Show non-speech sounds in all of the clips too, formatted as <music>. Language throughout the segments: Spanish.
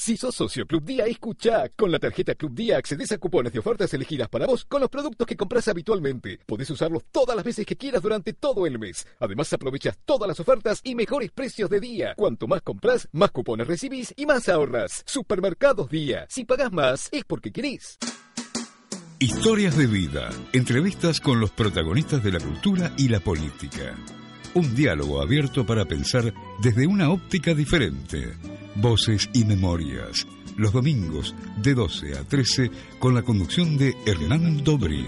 Si sos socio Club Día, escucha. Con la tarjeta Club Día accedes a cupones de ofertas elegidas para vos con los productos que compras habitualmente. Podés usarlos todas las veces que quieras durante todo el mes. Además, aprovechas todas las ofertas y mejores precios de día. Cuanto más compras, más cupones recibís y más ahorras. Supermercados Día. Si pagás más, es porque querés. Historias de vida. Entrevistas con los protagonistas de la cultura y la política. Un diálogo abierto para pensar desde una óptica diferente. Voces y Memorias. Los domingos de 12 a 13 con la conducción de Hernán Dobri.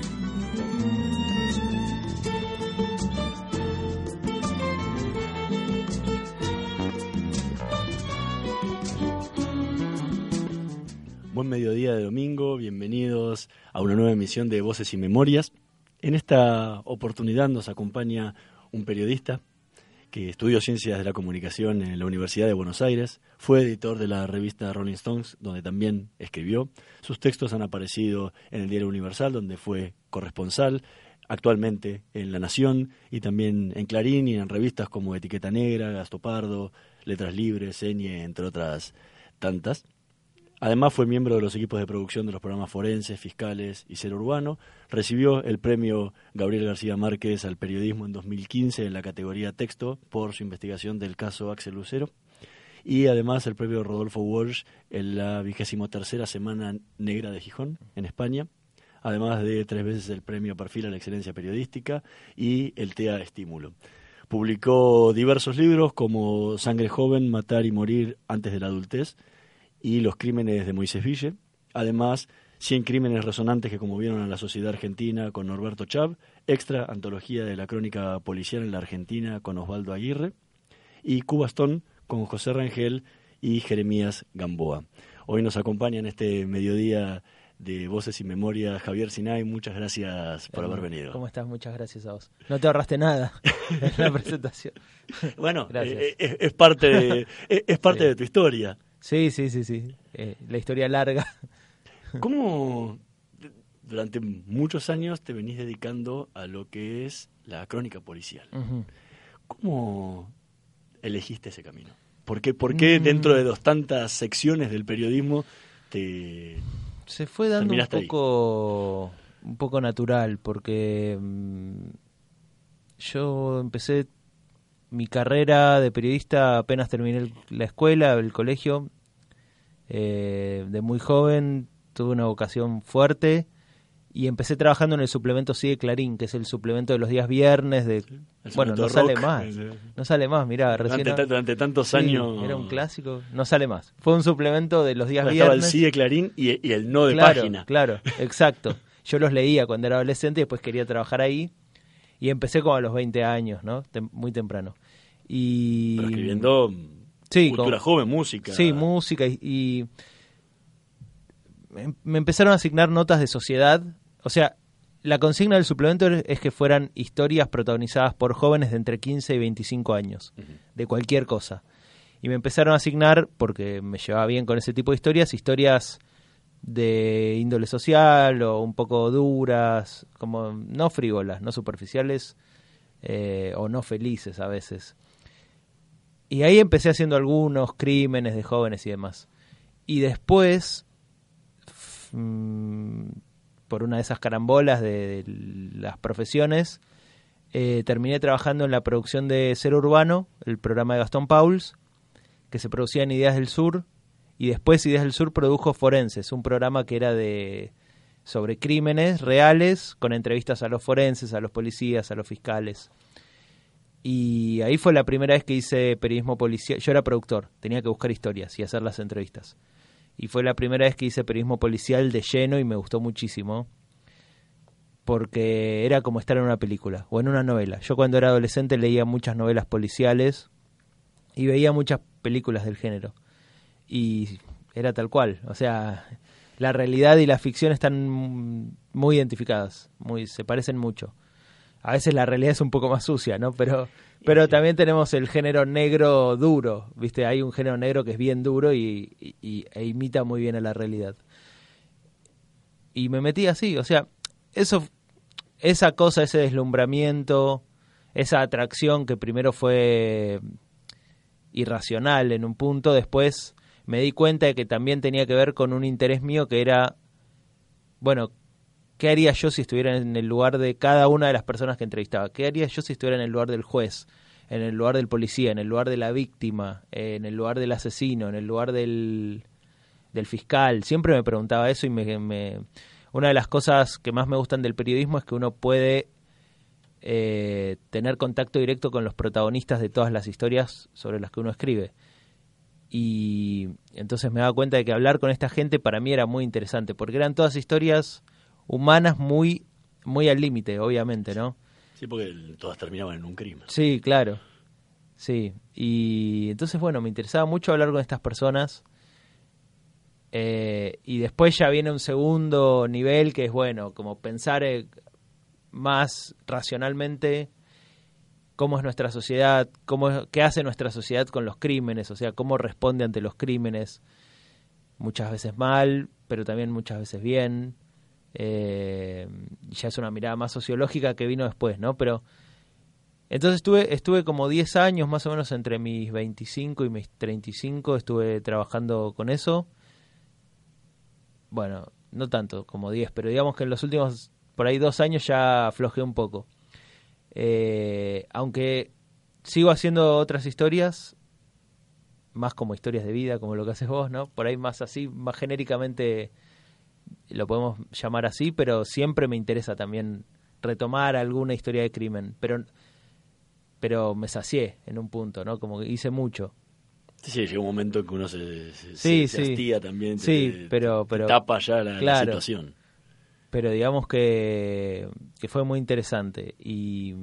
Buen mediodía de domingo, bienvenidos a una nueva emisión de Voces y Memorias. En esta oportunidad nos acompaña un periodista que estudió Ciencias de la Comunicación en la Universidad de Buenos Aires, fue editor de la revista Rolling Stones, donde también escribió. Sus textos han aparecido en el Diario Universal, donde fue corresponsal, actualmente en La Nación y también en Clarín y en revistas como Etiqueta Negra, Gastopardo, Letras Libres, Señe, entre otras tantas. Además fue miembro de los equipos de producción de los programas Forenses, Fiscales y Ser Urbano. Recibió el premio Gabriel García Márquez al periodismo en 2015 en la categoría texto por su investigación del caso Axel Lucero. Y además el premio Rodolfo Walsh en la vigésimo tercera Semana Negra de Gijón, en España. Además de tres veces el premio Perfil a la Excelencia Periodística y el TEA Estímulo. Publicó diversos libros como Sangre Joven, Matar y Morir antes de la adultez y Los Crímenes de Moisés Ville. Además, 100 crímenes resonantes que conmovieron a la sociedad argentina con Norberto Chav, extra antología de la crónica policial en la Argentina con Osvaldo Aguirre y Cubastón con José Rangel y Jeremías Gamboa. Hoy nos acompaña en este mediodía de Voces y Memoria Javier Sinay. Muchas gracias por haber venido. ¿Cómo estás? Muchas gracias a vos. No te ahorraste nada en la presentación. bueno, eh, eh, es, parte, de, es, parte de <laughs> tu historia. Sí, sí, sí, sí. Eh, la historia larga. <laughs> ¿Cómo durante muchos años te venís dedicando a lo que es la crónica policial? ¿Cómo elegiste ese camino? ¿Por qué, por qué mm. dentro de dos tantas secciones del periodismo te... Se fue dando un poco, un poco natural, porque mm, yo empecé mi carrera de periodista apenas terminé la escuela, el colegio. Eh, de muy joven tuve una vocación fuerte y empecé trabajando en el suplemento Sigue Clarín, que es el suplemento de los días viernes. de Bueno, no sale más. No sale más, mira. Durante, durante tantos años. Era un clásico. No sale más. Fue un suplemento de los días viernes. Estaba el Sigue Clarín y, el no de página. Claro, exacto. Yo los leía cuando era adolescente y después quería trabajar ahí. Y empecé como a los 20 años, ¿no? muy temprano. Y... Pero escribiendo sí, cultura joven, música. Sí, música y, me empezaron a asignar notas de sociedad. O sea, la consigna del suplemento es que fueran historias protagonizadas por jóvenes de entre 15 y 25 años, de cualquier cosa. Y me empezaron a asignar, porque me llevaba bien con ese tipo de historias, historias de índole social o un poco duras, como no frívolas, no superficiales eh, o no felices a veces. Y ahí empecé haciendo algunos crímenes de jóvenes y demás. Y después, mm, por una de esas carambolas de, las profesiones, eh, terminé trabajando en la producción de Ser Urbano, el programa de Gastón Pauls, que se producía en Ideas del Sur, y después Ideas del Sur produjo Forenses, un programa que era de sobre crímenes reales, con entrevistas a los forenses, a los policías, a los fiscales. Y ahí fue la primera vez que hice periodismo policial. Yo era productor, tenía que buscar historias y hacer las entrevistas. Y fue la primera vez que hice periodismo policial de lleno y me gustó muchísimo. Porque era como estar en una película o en una novela. Yo cuando era adolescente leía muchas novelas policiales y veía muchas películas del género. Y era tal cual. O sea, la realidad y la ficción están muy identificadas, muy, se parecen mucho a veces la realidad es un poco más sucia, ¿no? Pero, pero también tenemos el género negro duro, ¿viste? Hay un género negro que es bien duro y, e imita muy bien a la realidad. Y me metí así, o sea, eso, esa cosa, ese deslumbramiento, esa atracción que primero fue irracional en un punto, después me di cuenta de que también tenía que ver con un interés mío que era, bueno, ¿qué haría yo si estuviera en el lugar de cada una de las personas que entrevistaba? ¿Qué haría yo si estuviera en el lugar del juez, en el lugar del policía, en el lugar de la víctima, en el lugar del asesino, en el lugar del, del fiscal? Siempre me preguntaba eso y me, me, una de las cosas que más me gustan del periodismo es que uno puede eh, tener contacto directo con los protagonistas de todas las historias sobre las que uno escribe. Y entonces me daba cuenta de que hablar con esta gente para mí era muy interesante, porque eran todas historias humanas muy, muy al límite, obviamente, ¿no? Sí, porque todas terminaban en un crimen. Sí, claro. Sí, y entonces, bueno, me interesaba mucho hablar con estas personas. Eh, y después ya viene un segundo nivel que es, bueno, como pensar eh, más racionalmente cómo es nuestra sociedad, cómo qué hace nuestra sociedad con los crímenes, o sea, cómo responde ante los crímenes, muchas veces mal, pero también muchas veces bien. Eh, ya es una mirada más sociológica que vino después, ¿no? Pero entonces estuve, estuve como 10 años más o menos entre mis 25 y mis 35, estuve trabajando con eso. Bueno, no tanto como 10, pero digamos que en los últimos, por ahí dos años ya aflojé un poco. Eh, aunque sigo haciendo otras historias, más como historias de vida, como lo que haces vos, ¿no? Por ahí más así, más genéricamente lo podemos llamar así, pero siempre me interesa también retomar alguna historia de crimen, pero pero me sacié en un punto, ¿no? Como que hice mucho. Sí, llega un momento en que uno se, se, sí, también, sí, pero, pero tapa ya la, situación. Pero digamos que, que fue muy interesante y,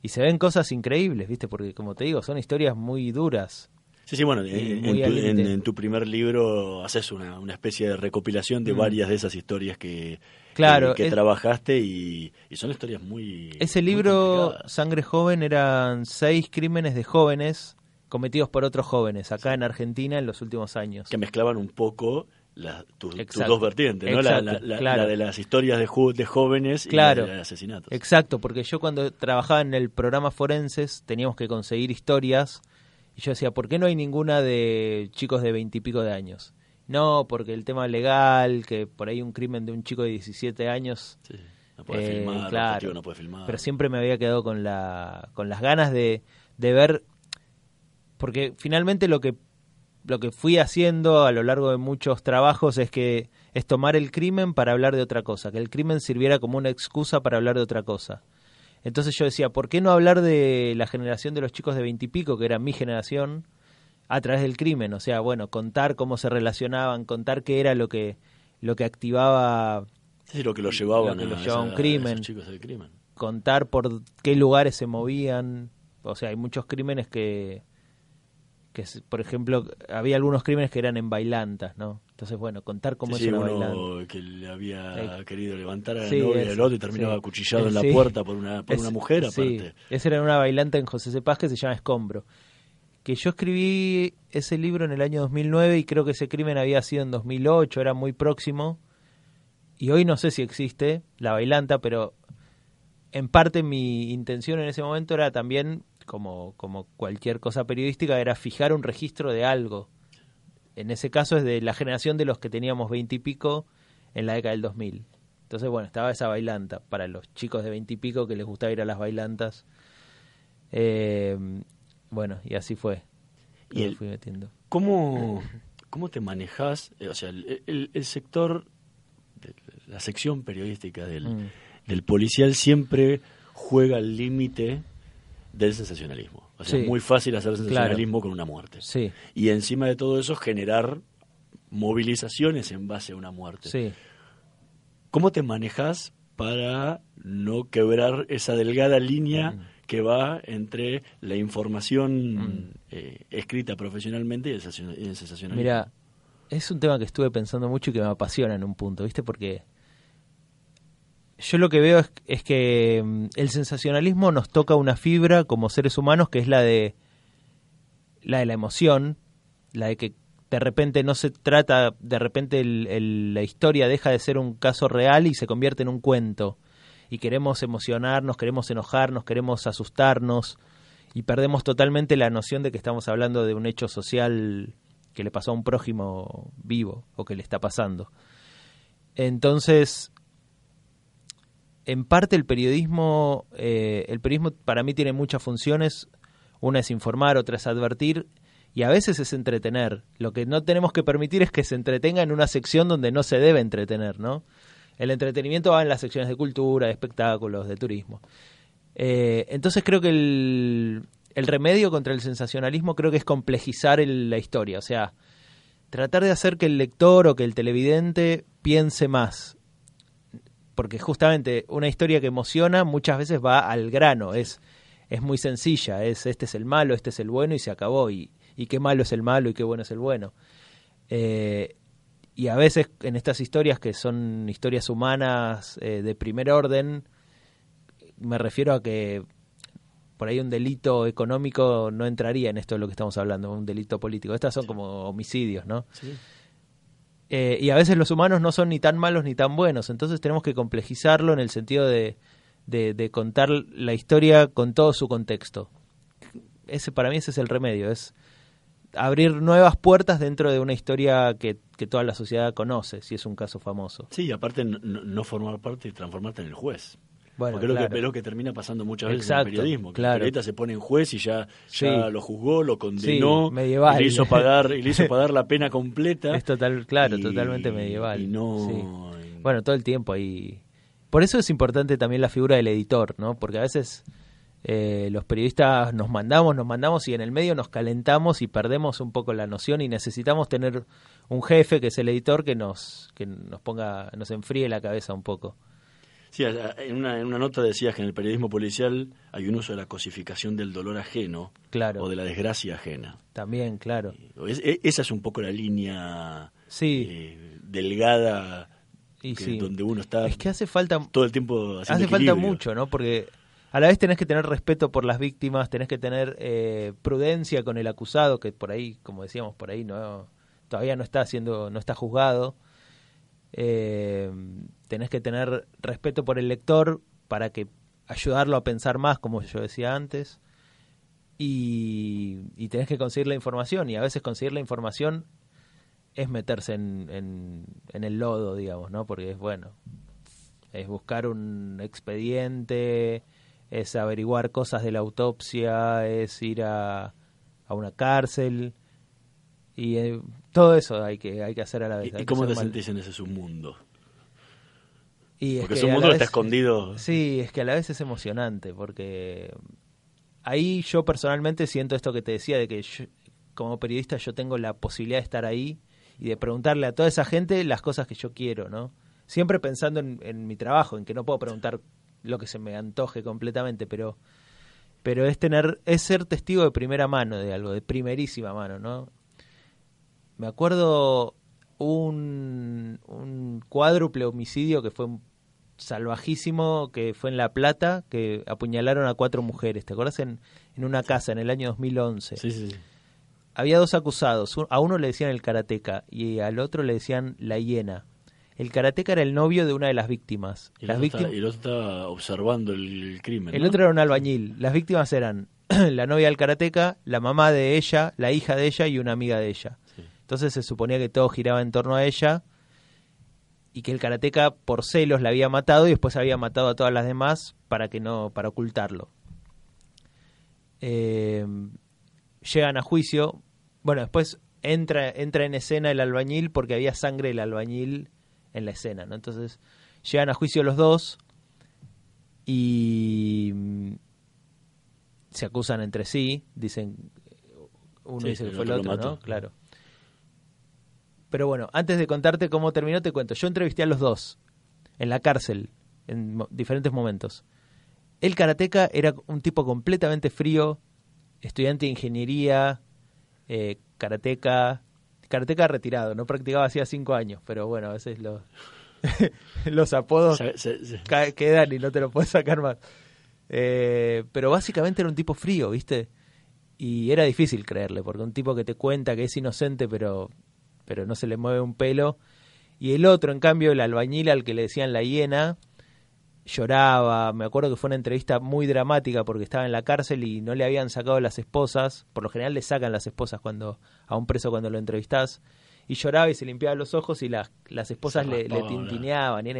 y se ven cosas increíbles, ¿viste? Porque como te digo, son historias muy duras. Sí, sí, bueno, en tu, primer libro haces una, una especie de recopilación de mm. varias de esas historias que, claro, que, trabajaste y, son historias muy... Ese libro, Sangre Joven, eran seis crímenes de jóvenes cometidos por otros jóvenes acá en Argentina en los últimos años. Que mezclaban un poco tus dos vertientes, ¿no? la, de las historias de, de jóvenes y la de asesinatos. Exacto, porque yo cuando trabajaba en el programa Forenses teníamos que conseguir historias y yo decía, ¿por qué no hay ninguna de chicos de veintipico de años? No, porque el tema legal, que por ahí un crimen de un chico de 17 años... no puede eh, filmar, claro, no puede filmar. Pero siempre me había quedado con, la, con las ganas de, de ver... Porque finalmente lo que, lo que fui haciendo a lo largo de muchos trabajos es que es tomar el crimen para hablar de otra cosa, que el crimen sirviera como una excusa para hablar de otra cosa. Entonces yo decía, ¿por qué no hablar de la generación de los chicos de veintipico, que era mi generación, a través del crimen? O sea, bueno, contar cómo se relacionaban, contar qué era lo que, lo que activaba... Sí, lo que lo llevaban, a, un crimen, chicos del crimen. Contar por qué lugares se movían. O sea, hay muchos crímenes que, que por ejemplo, había algunos crímenes que eran en bailantas, ¿no? Entonces, bueno, contar cómo es una uno que le había querido levantar a la novia del otro y terminaba acuchillado en la puerta por una, por una mujer, aparte. Esa era una bailanta en José Cepaz que se llama Escombro. Que yo escribí ese libro en el año 2009 y creo que ese crimen había sido en 2008, era muy próximo. Y hoy no sé si existe la bailanta, pero en parte mi intención en ese momento era también, como, como cualquier cosa periodística, era fijar un registro de algo en ese caso es de la generación de los que teníamos veintipico en la década del 2000. Entonces, bueno, estaba esa bailanta para los chicos de veintipico que les gustaba ir a las bailantas. Eh, bueno, y así fue. Y fui metiendo. ¿Cómo, <clears throat> cómo te manejas? Eh, o sea, el, sector, la sección periodística del, mm. del policial siempre juega al límite del sensacionalismo. O sea, es muy fácil hacer sensacionalismo con una muerte. Sí. Y encima de todo eso, generar movilizaciones en base a una muerte. Sí. ¿Cómo te manejas para no quebrar esa delgada línea mm. que va entre la información mm. eh, escrita profesionalmente y el sensacionalismo? Mira, es un tema que estuve pensando mucho y que me apasiona en un punto, ¿viste? Porque yo lo que veo es, que mm, el sensacionalismo nos toca una fibra como seres humanos que es la de la de la emoción, la de que de repente no se trata, de repente la historia deja de ser un caso real y se convierte en un cuento. Y queremos emocionarnos, queremos enojarnos, queremos asustarnos y perdemos totalmente la noción de que estamos hablando de un hecho social que le pasó a un prójimo vivo o que le está pasando. Entonces, en parte el periodismo, eh, el periodismo para mí tiene muchas funciones. Una es informar, otra es advertir y a veces es entretener. Lo que no tenemos que permitir es que se entretenga en una sección donde no se debe entretener, ¿no? El entretenimiento va en las secciones de cultura, de espectáculos, de turismo. Eh, entonces creo que el, el, remedio contra el sensacionalismo creo que es complejizar la historia, o sea, tratar de hacer que el lector o que el televidente piense más. Porque justamente una historia que emociona muchas veces va al grano, es, es muy sencilla, es este es el malo, este es el bueno y se acabó. Y, y qué malo es el malo y qué bueno es el bueno. Eh, y a veces en estas historias que son historias humanas eh, de primer orden, me refiero a que por ahí un delito económico no entraría en esto de lo que estamos hablando, un delito político. Estas son como homicidios, ¿no? Eh, y a veces los humanos no son ni tan malos ni tan buenos, entonces tenemos que complejizarlo en el sentido de, de contar la historia con todo su contexto. Ese para mí ese es el remedio, es abrir nuevas puertas dentro de una historia que, que, toda la sociedad conoce, si es un caso famoso. Sí, aparte no, formar parte y transformarte en el juez. Bueno, Porque es, lo que, termina pasando muchas veces en el periodismo. Que claro. El se pone en juez y ya, ya lo juzgó, lo condenó, medieval. Y le hizo <laughs> pagar, y le hizo pagar la pena completa. Es total, claro, totalmente medieval. Y no, Bueno, todo el tiempo ahí. Por eso es importante también la figura del editor, ¿no? Porque a veces eh, los periodistas nos mandamos, nos mandamos y en el medio nos calentamos y perdemos un poco la noción y necesitamos tener un jefe que es el editor que nos que nos ponga nos enfríe la cabeza un poco. Sí, en una, en una nota decías que en el periodismo policial hay un uso de la cosificación del dolor ajeno claro. o de la desgracia ajena. También, claro. E, esa es un poco la línea sí. Eh, delgada y donde uno está es que hace falta todo el tiempo hace falta mucho no porque a la vez tenés que tener respeto por las víctimas, tenés que tener eh, prudencia con el acusado, que por ahí, como decíamos, por ahí no todavía no está siendo, no está juzgado. Eh, tenés que tener respeto por el lector para que ayudarlo a pensar más, como yo decía antes. Y, tenés que conseguir la información, y a veces conseguir la información es meterse en, en, en el lodo, digamos, ¿no? Porque es bueno, es buscar un expediente, es averiguar cosas de la autopsia, es ir a, a una cárcel y eh, todo eso hay que hay que hacer a la vez. ¿Y, cómo te sentís en ese submundo? Y porque ese mundo está escondido. Sí, es que a la vez es emocionante porque ahí yo personalmente siento esto que te decía de que como periodista yo tengo la posibilidad de estar ahí y de preguntarle a toda esa gente las cosas que yo quiero, ¿no? Siempre pensando en, en mi trabajo, en que no puedo preguntar lo que se me antoje completamente, pero pero es tener es ser testigo de primera mano de algo, de primerísima mano, ¿no? Me acuerdo un, un cuádruple homicidio que fue salvajísimo, que fue en La Plata, que apuñalaron a cuatro mujeres, ¿te acuerdas? En, en una casa en el año 2011. Sí, sí. Había dos acusados, a uno le decían el karateca y al otro le decían la hiena. El karateca era el novio de una de las víctimas. Y, las el, víctimas... otro estaba observando el crimen. El otro era un albañil. Las víctimas eran <clears throat> la novia del karateca, la mamá de ella, la hija de ella y una amiga de ella. Entonces se suponía que todo giraba en torno a ella y que el karateca por celos la había matado y después había matado a todas las demás para que no para ocultarlo. Eh, llegan a juicio. Bueno, después entra entra en escena el albañil porque había sangre del albañil en la escena, ¿no? Entonces llegan a juicio los dos y mm, se acusan entre sí, dicen uno dice que fue el otro, ¿no? Claro. Pero bueno, antes de contarte cómo terminó, te cuento. Yo entrevisté a los dos en la cárcel en diferentes momentos. El karateca era un tipo completamente frío, estudiante de ingeniería, eh, karateca, karateca retirado, no practicaba hacía cinco años, pero bueno, a veces los, <laughs> los apodos quedan y no te lo puedes sacar más. Eh, pero básicamente era un tipo frío, ¿viste? Y era difícil creerle, porque un tipo que te cuenta que es inocente, pero, pero no se le mueve un pelo. Y el otro, en cambio, el albañil al que le decían la hiena, lloraba. Me acuerdo que fue una entrevista muy dramática porque estaba en la cárcel y no le habían sacado las esposas. Por lo general le sacan las esposas cuando a un preso cuando lo entrevistás. Y lloraba y se limpiaba los ojos y las, las esposas le, le, tintineaban. Y,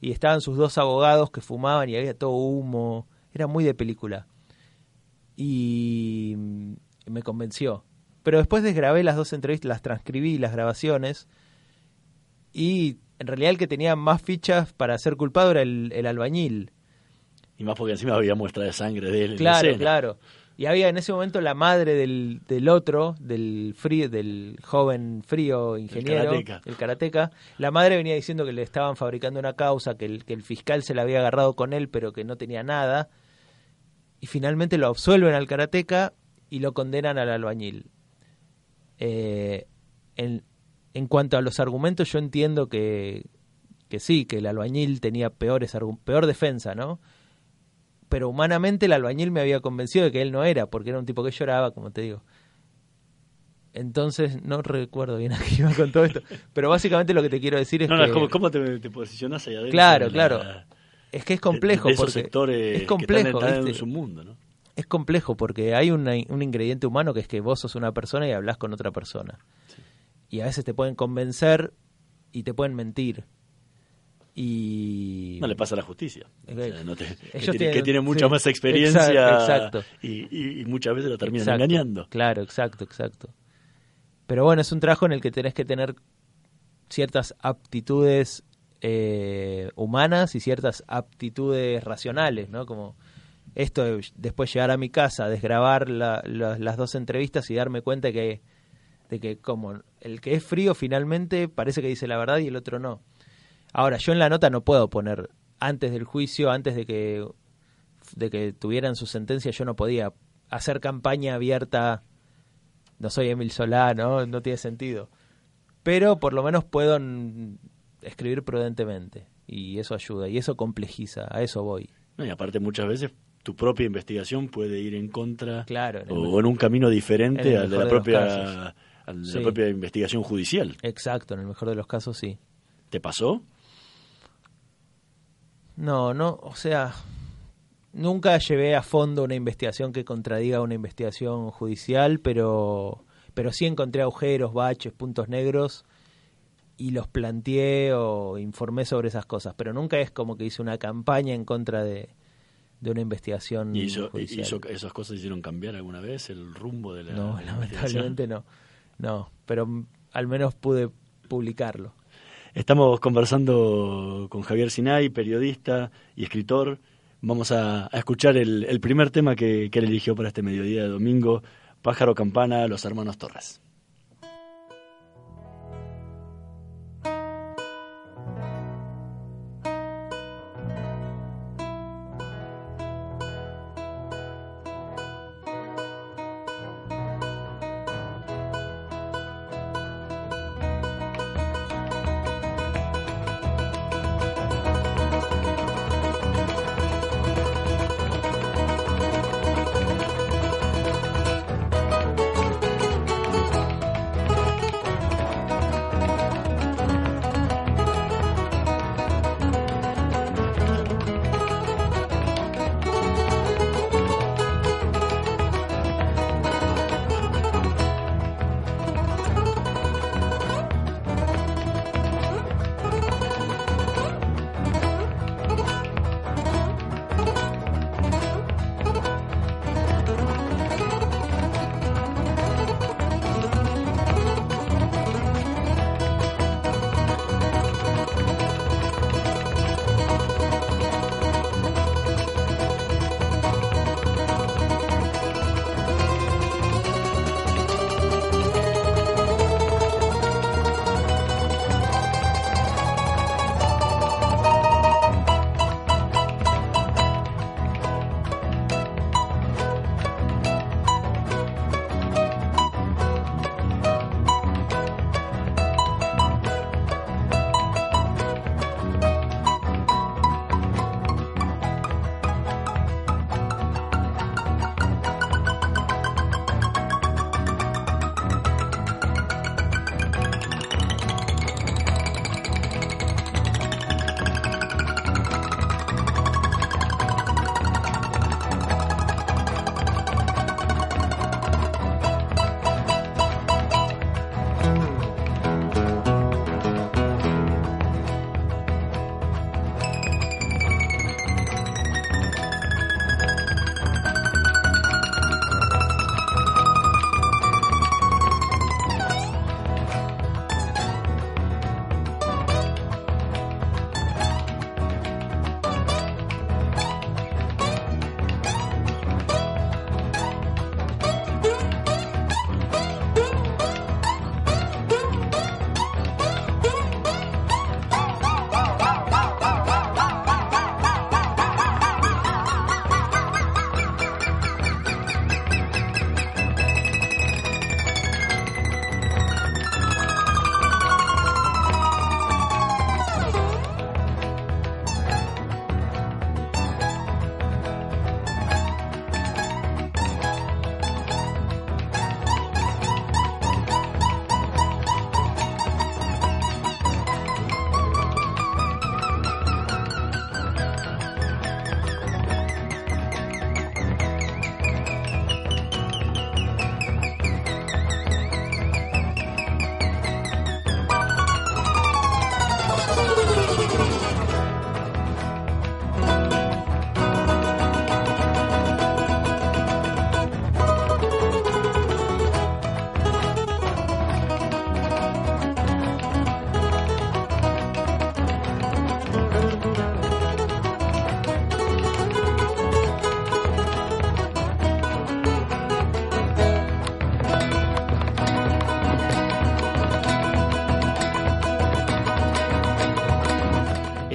y estaban sus dos abogados que fumaban y había todo humo. Era muy de película. Y me convenció. Pero después desgrabé las dos entrevistas, las transcribí, las grabaciones. Y en realidad el que tenía más fichas para ser culpado era el, albañil. Y más porque encima había muestra de sangre de él. Claro, claro. Y había en ese momento la madre del, del otro, del frío, del joven frío ingeniero, el karateca. La madre venía diciendo que le estaban fabricando una causa, que el, que el fiscal se la había agarrado con él, pero que no tenía nada. Y finalmente lo absuelven al karateca y lo condenan al albañil. Eh, en, en cuanto a los argumentos, yo entiendo que, que sí, que el albañil tenía peores peor defensa, ¿no? Pero humanamente el albañil me había convencido de que él no era, porque era un tipo que lloraba, como te digo. Entonces, no recuerdo bien a qué iba con todo esto. Pero básicamente lo que te quiero decir es no, que... No, ¿cómo, te, te, posicionas ahí adentro? Claro, claro. Es que es complejo. esos sectores es complejo, que están en su mundo, ¿no? Es complejo porque hay un ingrediente humano que es que vos sos una persona y hablas con otra persona y a veces te pueden convencer y te pueden mentir. Y... No le pasa a la justicia. que, tiene, mucha más experiencia Y, muchas veces lo terminan engañando. Claro, exacto, exacto. Pero bueno, es un trabajo en el que tenés que tener ciertas aptitudes eh, humanas y ciertas aptitudes racionales, ¿no? Como esto de después llegar a mi casa, desgrabar las dos entrevistas y darme cuenta que de que como el que es frío finalmente parece que dice la verdad y el otro no. Ahora, yo en la nota no puedo poner antes del juicio, antes de que de que tuvieran su sentencia, yo no podía hacer campaña abierta. No soy Emil Solá, ¿no? No tiene sentido. Pero por lo menos puedo escribir prudentemente y eso ayuda y eso complejiza, a eso voy. y aparte muchas veces tu propia investigación puede ir en contra claro, o en un camino diferente a la propia la propia investigación judicial. Exacto, en el mejor de los casos sí. ¿Te pasó? No, no, o sea, nunca llevé a fondo una investigación que contradiga una investigación judicial, pero, pero sí encontré agujeros, baches, puntos negros y los planteé o informé sobre esas cosas, pero nunca es como que hice una campaña en contra de, de una investigación ¿Y esas cosas hicieron cambiar alguna vez el rumbo de la No, lamentablemente no. No, pero al menos pude publicarlo. Estamos conversando con Javier Sinay, periodista y escritor. Vamos a, escuchar el, primer tema que, que él eligió para este mediodía de domingo, Pájaro Campana, Los Hermanos Torres.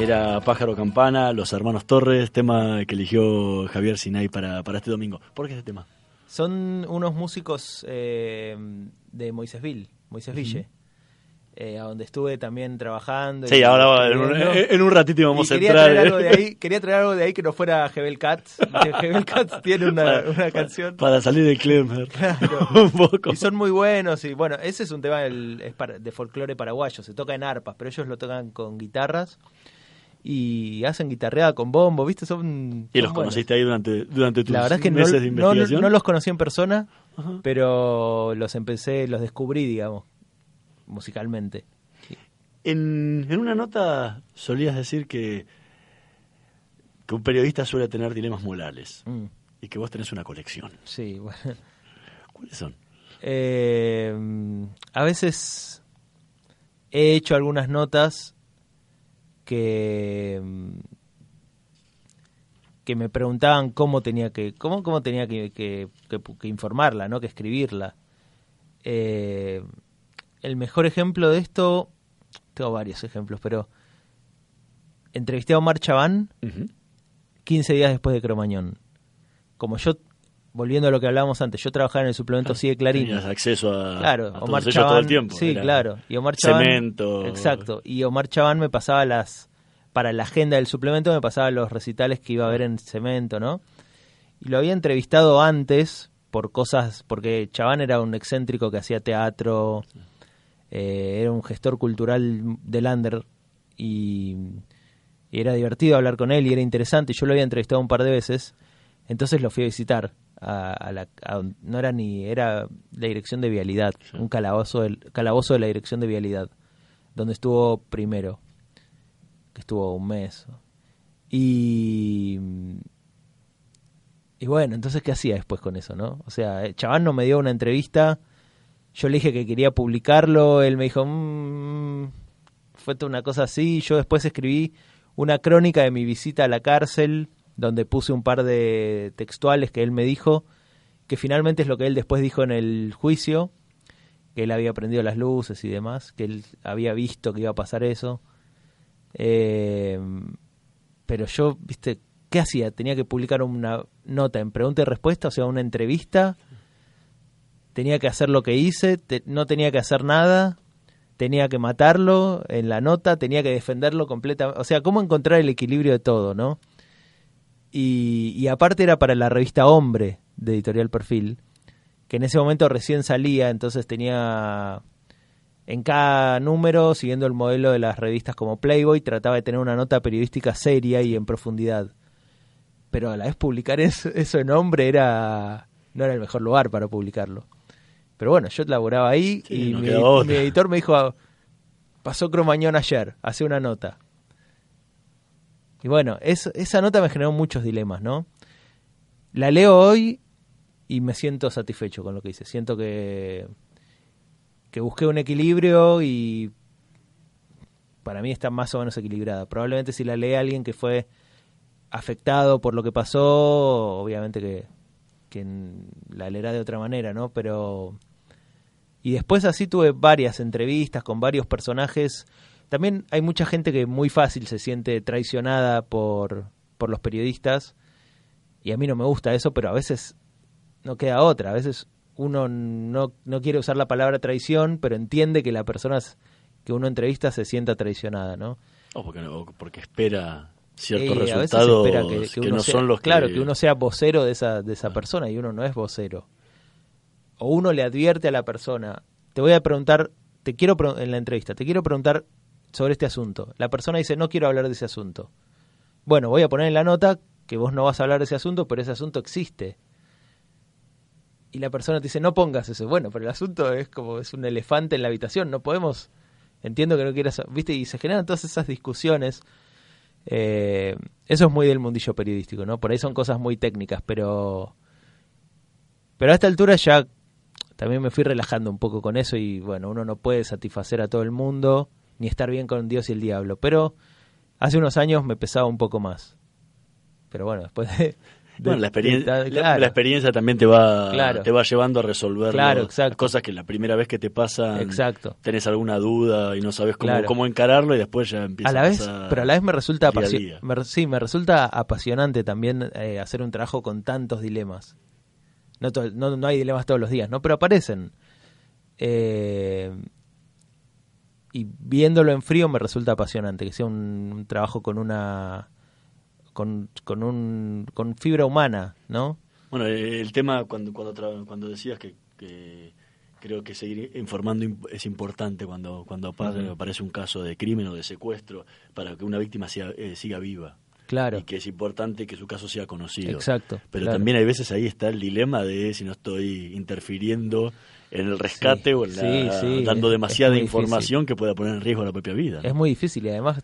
Era Pájaro Campana, Los Hermanos Torres, tema que eligió Javier Sinay para, para este domingo. ¿Por qué este tema? Son unos músicos eh, de Moisésville, Moisés Ville. Eh, a donde estuve también trabajando. Sí, y- ahora en un, en un ratito vamos y a quería entrar. traer ¿eh? algo de ahí, quería traer algo de ahí que no fuera Hebel Cats. <laughs> Hebel Cats tiene una, Para- una canción. Para salir de. Claro. <laughs> un poco. Y son muy buenos. Y bueno, ese es un tema del- es para- de folclore paraguayo. Se toca en arpas, pero ellos lo tocan con guitarras. Y hacen guitarreada con bombo, ¿viste? Son. ¿Y son los buenos. conociste ahí durante, durante tus La verdad es que no, meses de investigación? no los conocí en persona, Ajá. pero los empecé, los descubrí, digamos, musicalmente. En, en una nota solías decir que, que un periodista suele tener dilemas morales Mm, y que vos tenés una colección. sí, <laughs> bueno. ¿Cuáles son? Eh, a veces he hecho algunas notas que que me preguntaban cómo tenía que cómo, cómo tenía que, que- que- que informarla, ¿no? que escribirla. Eh, el mejor ejemplo de esto, tengo varios ejemplos, pero entrevisté a Omar Chaván 15 días después de Cromañón. Como yo, volviendo a lo que hablábamos antes, yo trabajaba en el suplemento Sí de Clarín. Tenías acceso a, Claro, a Omar todo el tiempo. Sí, Era claro. Y Omar Chaván. Cemento. Exacto. Y Omar Chaván me pasaba las. Para la agenda del suplemento me pasaba los recitales que iba a ver en Cemento, ¿no? Y lo había entrevistado antes por cosas. Porque Chaván era un excéntrico que hacía teatro. eh, era un gestor cultural del Under. Y, y era divertido hablar con él y era interesante. Yo lo había entrevistado un par de veces. Entonces lo fui a visitar. A, a la, a no era ni. Era la dirección de vialidad. Un calabozo, del, calabozo de la dirección de vialidad. Donde estuvo primero. Que estuvo un mes. Y. Y bueno, entonces, ¿qué hacía después con eso, no? O sea, el chabán no me dio una entrevista. Yo le dije que quería publicarlo. Él me dijo. "Mm, fue toda una cosa así. Yo después escribí una crónica de mi visita a la cárcel, donde puse un par de textuales que él me dijo, que finalmente es lo que él después dijo en el juicio, que él había prendido las luces y demás, que él había visto que iba a pasar eso. Eh, pero yo, viste, ¿qué hacía? Tenía que publicar una nota en pregunta y respuesta, o sea, una entrevista. Tenía que hacer lo que hice, no tenía que hacer nada, tenía que matarlo en la nota, tenía que defenderlo completamente. O sea, cómo encontrar el equilibrio de todo, ¿no? Y, y aparte era para la revista Hombre de Editorial Perfil, que en ese momento recién salía, entonces tenía en cada número, siguiendo el modelo de las revistas como Playboy, trataba de tener una nota periodística seria y en profundidad. Pero a la vez publicar <laughs> eso, eso en Hombre era no era el mejor lugar para publicarlo. Pero bueno, yo laboraba ahí Sí, y no mi, mi editor me dijo, pasó Cromañón ayer, hace una nota. Y bueno, es- esa nota me generó muchos dilemas, ¿no? La leo hoy y me siento satisfecho con lo que hice. Siento que, que busqué un equilibrio y para mí está más o menos equilibrada. Probablemente si la lee alguien que fue afectado por lo que pasó, obviamente que, que la leerá de otra manera, ¿no? Pero... Y después así tuve varias entrevistas con varios personajes. También hay mucha gente que muy fácil se siente traicionada por, por los periodistas. Y a mí no me gusta eso, pero a veces no queda otra. A veces uno no, no quiere usar la palabra traición, pero entiende que la persona que uno entrevista se sienta traicionada, ¿no? O porque, o porque espera ciertos veces resultados espera que, que, que uno no sea- son los claro, que... que uno sea vocero de esa, de esa persona y uno no es vocero. O uno le advierte a la persona, te voy a preguntar, te quiero en la entrevista, te quiero preguntar sobre este asunto. La persona dice, no quiero hablar de ese asunto. Bueno, voy a poner en la nota que vos no vas a hablar de ese asunto, pero ese asunto existe. Y la persona te dice, no pongas eso. Bueno, pero el asunto es como es un elefante en la habitación, no podemos, entiendo que no quieras, viste, y se generan todas esas discusiones. Eh, eso es muy del mundillo periodístico, ¿no? Por ahí son cosas muy técnicas, pero pero a esta altura ya también me fui relajando un poco con eso y bueno, uno no puede satisfacer a todo el mundo ni estar bien con Dios y el diablo, pero hace unos años me pesaba un poco más. Pero bueno, después de bueno, la experiencia, de- claro. la, experiencia también te va, Claro. te va llevando a resolver Claro, las cosas que la primera vez que te pasan Exacto. tenés alguna duda y no sabes cómo, cómo encararlo y después ya empieza a la vez, pero a la vez me resulta día día. me sí, me resulta apasionante también eh, hacer un trabajo con tantos dilemas. No, no hay dilemas todos los días, ¿no? Pero aparecen. Eh, y viéndolo en frío me resulta apasionante, que sea un, un trabajo con una con, con un con fibra humana, ¿no? Bueno, eh, el tema cuando cuando, tra- cuando decías que, que creo que seguir informando es importante cuando cuando aparece un caso de crimen o de secuestro para que una víctima siga, eh, siga viva. Claro. Y que es importante que su caso sea conocido. Exacto, Pero claro. también hay veces ahí está el dilema de si no estoy interfiriendo en el rescate Sí, o en la- sí, sí, dando demasiada información que pueda poner en riesgo la propia vida. ¿no? Es muy difícil y además,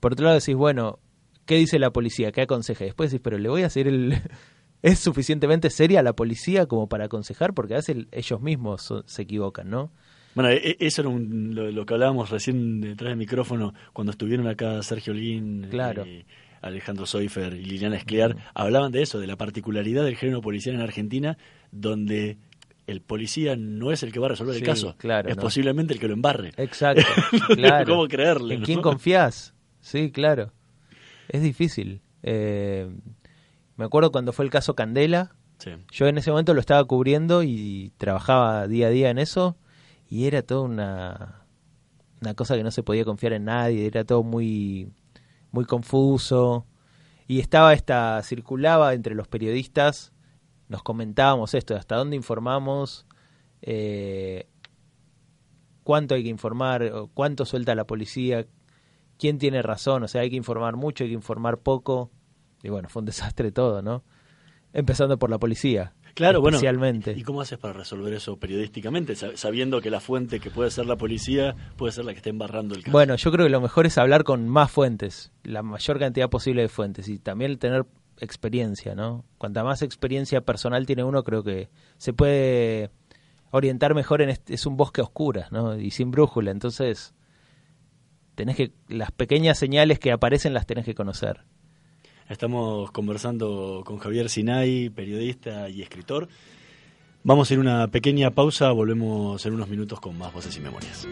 por otro lado decís, bueno, ¿qué dice la policía? ¿Qué aconseja? Y Después decís, pero le voy a hacer el... <laughs> ¿Es suficientemente seria la policía como para aconsejar? Porque a veces ellos mismos son- se equivocan, ¿no? Bueno, e- e- eso era un- lo, lo que hablábamos recién detrás del micrófono cuando estuvieron acá Sergio Lin, Claro. eh, Alejandro Soifer y Liliana Esclear. Hablaban de eso, de la particularidad del género policial en Argentina, donde el policía no es el que va a resolver el caso, claro, es no. posiblemente el que lo embarre. Exacto, <laughs> No claro. ¿Cómo creerle? ¿En no? quién confías? Sí, claro. Es difícil. Eh, me acuerdo cuando fue el caso Candela, Sí. Yo en ese momento lo estaba cubriendo y trabajaba día a día en eso y era toda una, una cosa que no se podía confiar en nadie, era todo muy, muy confuso y estaba esta, circulaba entre los periodistas, nos comentábamos esto, hasta dónde informamos, eh, cuánto hay que informar, cuánto suelta la policía, quién tiene razón, o sea, hay que informar mucho, hay que informar poco y bueno, fue un desastre todo, ¿no? Empezando por la policía. Claro, bueno. ¿Y cómo haces para resolver eso periodísticamente, sab- sabiendo que la fuente que puede ser la policía puede ser la que esté embarrando el caso? Bueno, yo creo que lo mejor es hablar con más fuentes, la mayor cantidad posible de fuentes y también tener experiencia, ¿no? Cuanta más experiencia personal tiene uno, creo que se puede orientar mejor en este, es un bosque a oscuras, ¿no? Y sin brújula, entonces tenés que las pequeñas señales que aparecen las tenés que conocer. Estamos conversando con Javier Sinay, periodista y escritor. Vamos a ir una pequeña pausa, volvemos en unos minutos con más voces y memorias.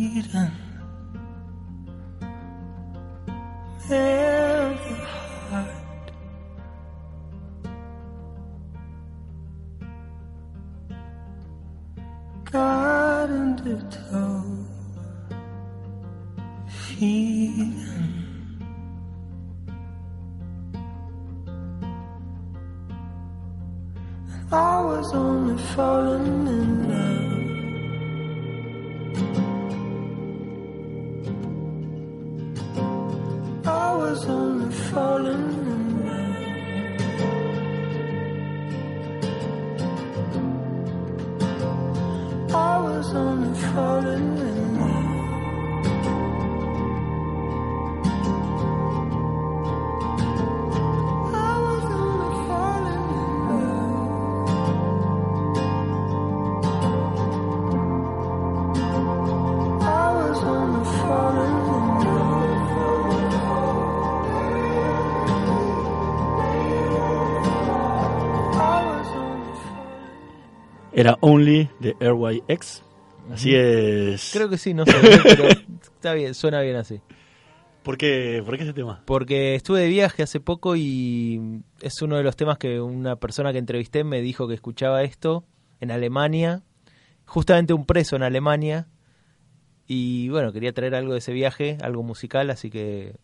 Eden. Hey. Era Only de RYX. Así es. Creo que sí, no sé, pero está bien, suena bien así. ¿Por qué, ¿Por qué ese tema? Porque estuve de viaje hace poco y es uno de los temas que una persona que entrevisté me dijo que escuchaba esto en Alemania, justamente un preso en Alemania. Y bueno, quería traer algo de ese viaje, algo musical, así que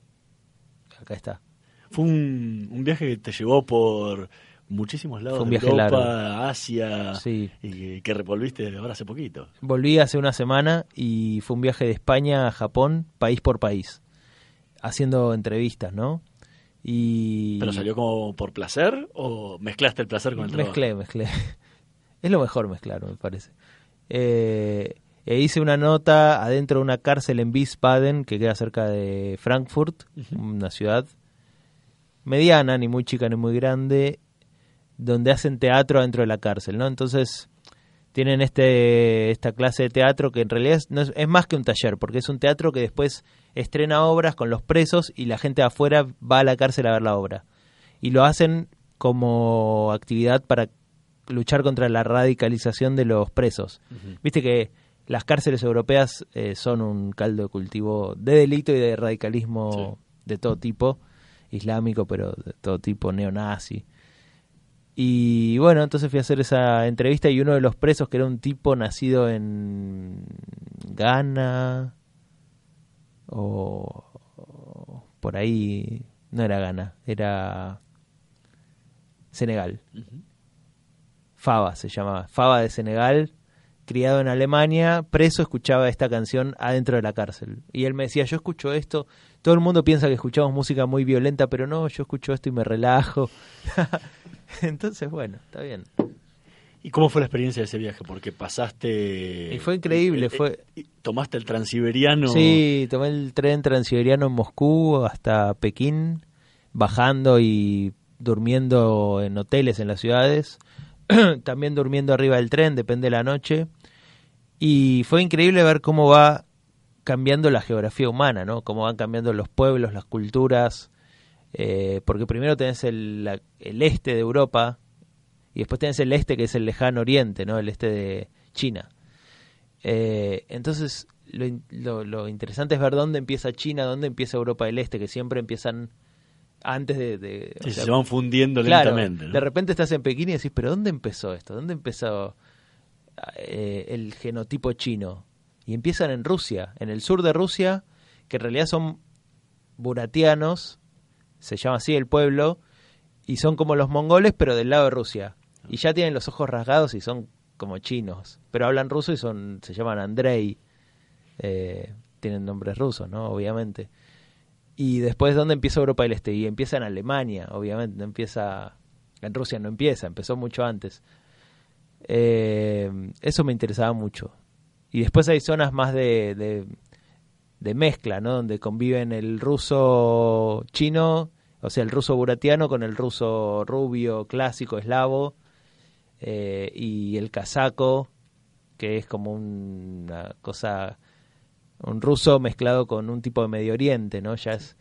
acá está. Fue un, un viaje que te llevó por muchísimos lados un de viaje Europa, largo. Asia, Sí. y que, que revolviste ahora hace poquito. Volví hace una semana y fue un viaje de España a Japón, país por país, haciendo entrevistas, ¿no? Y ¿Pero salió como por placer o mezclaste el placer con el trabajo? Mezclé, mezclé. <laughs> Es lo mejor mezclar, me parece. Eh, e hice una nota adentro de una cárcel en Wiesbaden, que queda cerca de Frankfurt, una ciudad mediana, ni muy chica ni muy grande, donde hacen teatro dentro de la cárcel, ¿no? Entonces tienen este esta clase de teatro que en realidad es, no es, es más que un taller, porque es un teatro que después estrena obras con los presos y la gente de afuera va a la cárcel a ver la obra. Y lo hacen como actividad para luchar contra la radicalización de los presos. Viste que las cárceles europeas eh, son un caldo de cultivo de delito y de radicalismo de todo tipo, islámico, pero de todo tipo, neonazi. Y bueno, entonces fui a hacer esa entrevista y uno de los presos, que era un tipo nacido en Ghana o, o por ahí, no era Ghana, era Senegal. Fava se llamaba, Fava de Senegal, criado en Alemania, preso, escuchaba esta canción adentro de la cárcel. Y él me decía, yo escucho esto, todo el mundo piensa que escuchamos música muy violenta, pero no, yo escucho esto y me relajo. <laughs> <laughs> Entonces, bueno, está bien. ¿Y cómo fue la experiencia de ese viaje? Porque pasaste... Y fue increíble, eh, eh, fue- y ¿Tomaste el transiberiano? Sí, tomé el tren transiberiano en Moscú hasta Pekín, bajando y durmiendo en hoteles en las ciudades, <clears throat> también durmiendo arriba del tren, depende de la noche. Y fue increíble ver cómo va cambiando la geografía humana, ¿no? Cómo van cambiando los pueblos, las culturas, eh, porque primero tenés el, la- el este de Europa y después tenés el este que es el lejano oriente, ¿no? El este de China. Eh, entonces, lo, in- lo, lo interesante es ver dónde empieza China, dónde empieza Europa del Este, que siempre empiezan antes de... de- Sí, o sea, se van fundiendo claro, lentamente. ¿no? de repente estás en Pekín y decís, pero ¿dónde empezó esto? ¿Dónde empezó eh, el genotipo chino? Y empiezan en Rusia, en el sur de Rusia, que en realidad son buratianos, se llama así el pueblo, y son como los mongoles, pero del lado de Rusia. Y ya tienen los ojos rasgados y son como chinos, pero hablan ruso y son se llaman Andrei. Eh, tienen nombres rusos, ¿no? Obviamente. Y después, ¿dónde empieza Europa del Este? Y empieza en Alemania, obviamente, no empieza... En Rusia no empieza, empezó mucho antes. Eh, eso me interesaba mucho. Y después hay zonas más de, de, de mezcla, ¿no? Donde conviven el ruso chino, o sea, el ruso buratiano con el ruso rubio, clásico, eslavo, eh, y el casaco, que es como una cosa, un ruso mezclado con un tipo de Medio Oriente, ¿no? Ya es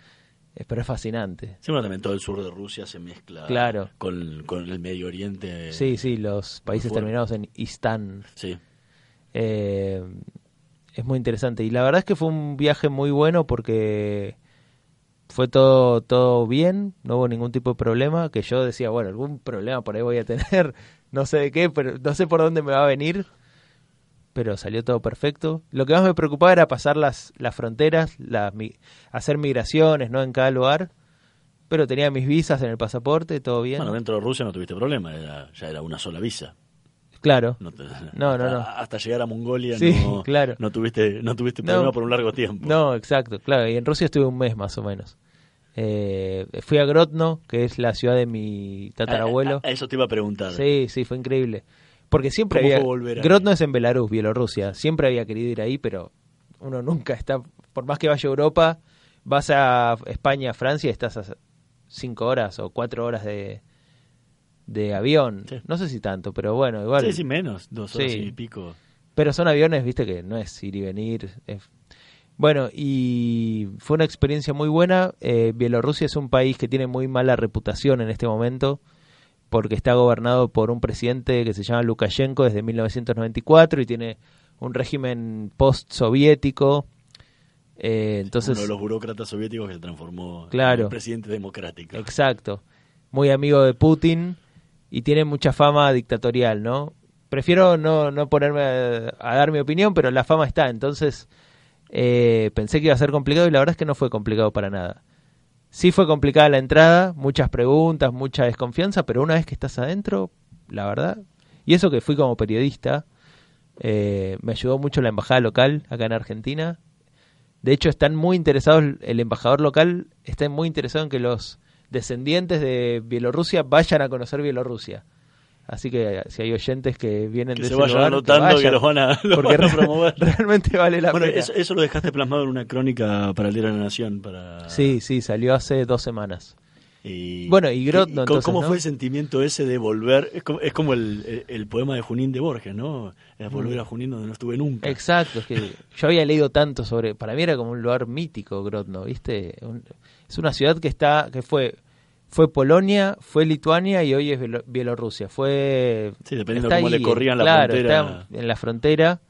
Eh, Pero es fascinante. Sí, bueno, también todo el sur de Rusia se mezcla Claro. con, con el Medio Oriente. Sí, sí, los países terminados en Istán. Sí. Eh, es muy interesante. Y la verdad es que fue un viaje muy bueno porque fue todo, todo bien, no hubo ningún tipo de problema. Que yo decía, bueno, algún problema por ahí voy a tener, <laughs> no sé de qué, pero no sé por dónde me va a venir. Pero salió todo perfecto. Lo que más me preocupaba era pasar las, las fronteras, hacer migraciones, ¿no? En cada lugar. Pero tenía mis visas en el pasaporte, todo bien. Bueno, dentro de Rusia no tuviste problema, era, ya era una sola visa. Claro. No, te- No, no, hasta, no. Hasta llegar a Mongolia Sí, no, <laughs> claro. no tuviste, no tuviste No. problema por un largo tiempo. No, exacto, claro. Y en Rusia estuve un mes más o menos. Eh, fui a Grozno, que es la ciudad de mi tatarabuelo. A, a- a eso te iba a preguntar. Sí, sí, fue increíble. Porque siempre ¿Cómo había... volver? Grozno es en Belarus, Bielorrusia. Siempre había querido ir ahí, pero uno nunca está... Por más que vaya a Europa, vas a España, Francia, y estás a cinco horas o cuatro horas de, de avión. Sí. No sé si tanto, pero bueno, igual... Sí, sí, menos, dos horas Sí. y pico. Pero son aviones, viste, que no es ir y venir. es- Bueno, y fue una experiencia muy buena. Eh, Bielorrusia es un país que tiene muy mala reputación en este momento porque está gobernado por un presidente que se llama Lukashenko desde 1994 y tiene un régimen post-soviético. Eh, entonces, Uno de los burócratas soviéticos que se transformó Claro. en presidente democrático. Exacto. Muy amigo de Putin y tiene mucha fama dictatorial, ¿no? Prefiero no, no ponerme a, dar mi opinión, pero la fama está. Entonces eh, pensé que iba a ser complicado y la verdad es que no fue complicado para nada. Sí fue complicada la entrada, muchas preguntas, mucha desconfianza, pero una vez que estás adentro, la verdad, y eso que fui como periodista, eh, me ayudó mucho la embajada local acá en Argentina. De hecho, están muy interesados, el embajador local está muy interesado en que los descendientes de Bielorrusia vayan a conocer Bielorrusia. Así que si hay oyentes que vienen Que de se ese vayan lugar, anotando que vayan, los van a, <laughs> los porque van a promover. <laughs> realmente vale la Bueno, pena. eso, eso lo dejaste plasmado en una crónica para el Diario de la Nación. Para... Sí, sí, salió hace dos semanas. Y, Bueno, y Grozno, ¿cómo- entonces, ¿Cómo ¿no? fue el sentimiento ese de volver? Es como, es como el, el- poema de Junín de Borges, ¿no? Es volver a Junín donde no estuve nunca. Exacto, es que <laughs> yo había leído tanto sobre, para mí era como un lugar mítico Grodno, ¿viste? Un- es una ciudad que está, que fue, fue Polonia, fue Lituania y hoy es Bielo- Bielorrusia. Fue, Sí, dependiendo está cómo le corrían la claro, frontera. está en la frontera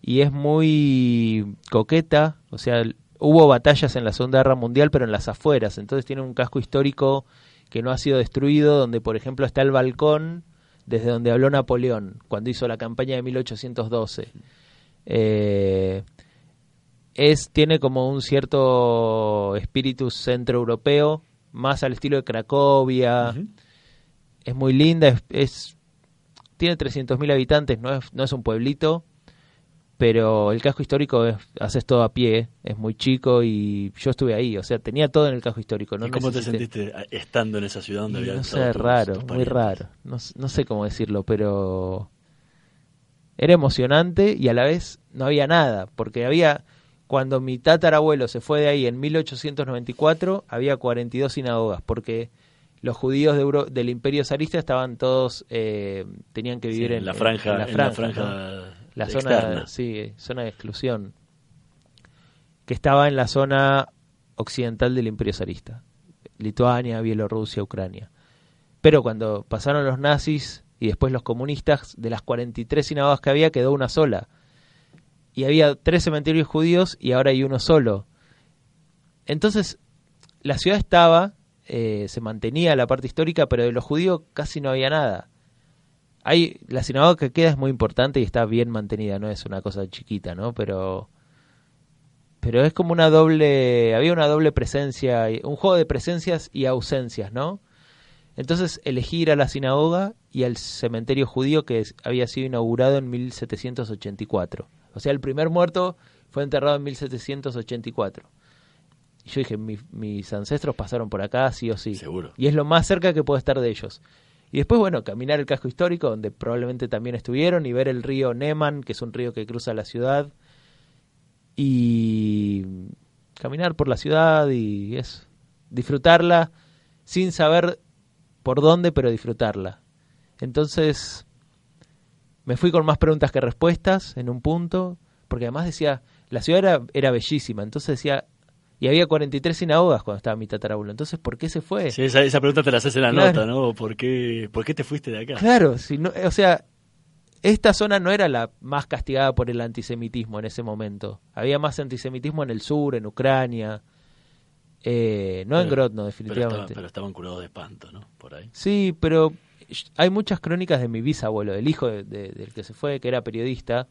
y es muy coqueta, o sea, hubo batallas en la Segunda Guerra Mundial, pero en las afueras, entonces tiene un casco histórico que no ha sido destruido, donde por ejemplo está el balcón desde donde habló Napoleón cuando hizo la campaña de 1812. Eh, es tiene como un cierto espíritu centroeuropeo, más al estilo de Cracovia. Es muy linda, es, es- tiene 300.000 habitantes, no es, no es un pueblito, pero el casco histórico es, haces todo a pie, es muy chico y yo estuve ahí, o sea, tenía todo en el casco histórico. No ¿Y cómo te sentiste estando en esa ciudad donde había no sé, tus- raro, tus muy raro. No, no sé cómo decirlo, pero era emocionante y a la vez no había nada, porque había, cuando mi tatarabuelo se fue de ahí en 1894, había 42 sinagogas, porque los judíos de Euro- del imperio zarista estaban todos, eh, tenían que Sí, vivir en, la franja, en la en la franja, ¿no? La externa. zona, sí, zona de exclusión, que estaba en la zona occidental del Imperio zarista, Lituania, Bielorrusia, Ucrania. Pero cuando pasaron los nazis y después los comunistas, de las 43 sinagogas que había, quedó una sola. Y había tres cementerios judíos y ahora hay uno solo. Entonces, la ciudad estaba, eh, se mantenía la parte histórica, pero de los judíos casi no había nada. Hay, la sinagoga que queda es muy importante y está bien mantenida, no es una cosa chiquita, ¿no? Pero, pero es como una doble, había una doble presencia, un juego de presencias y ausencias, ¿no? Entonces elegí ir a la sinagoga y al cementerio judío que había sido inaugurado en 1784. O sea, el primer muerto fue enterrado en 1784. Y yo dije, "Mi- mis ancestros pasaron por acá, sí o sí. Seguro. Y es lo más cerca que puedo estar de ellos. Y después, bueno, caminar el casco histórico, donde probablemente también estuvieron, y ver el río Neman, que es un río que cruza la ciudad. Y caminar por la ciudad y es disfrutarla sin saber por dónde, pero disfrutarla. Entonces, me fui con más preguntas que respuestas en un punto, porque además decía, la ciudad era, era bellísima, entonces decía, Y había 43 sinagogas cuando estaba mi tatarabuelo. Entonces, ¿por qué se fue? Sí, esa, esa pregunta te la haces en la Claro. nota, ¿no? ¿Por qué, ¿Por qué te fuiste de acá? Claro, si no, o sea, esta zona no era la más castigada por el antisemitismo en ese momento. Había más antisemitismo en el sur, en Ucrania, eh, no en Grodno, Pero, definitivamente. pero estaban curados de espanto, ¿no? Por ahí. Sí, pero hay muchas crónicas de mi bisabuelo, del hijo de- de- del que se fue, que era periodista,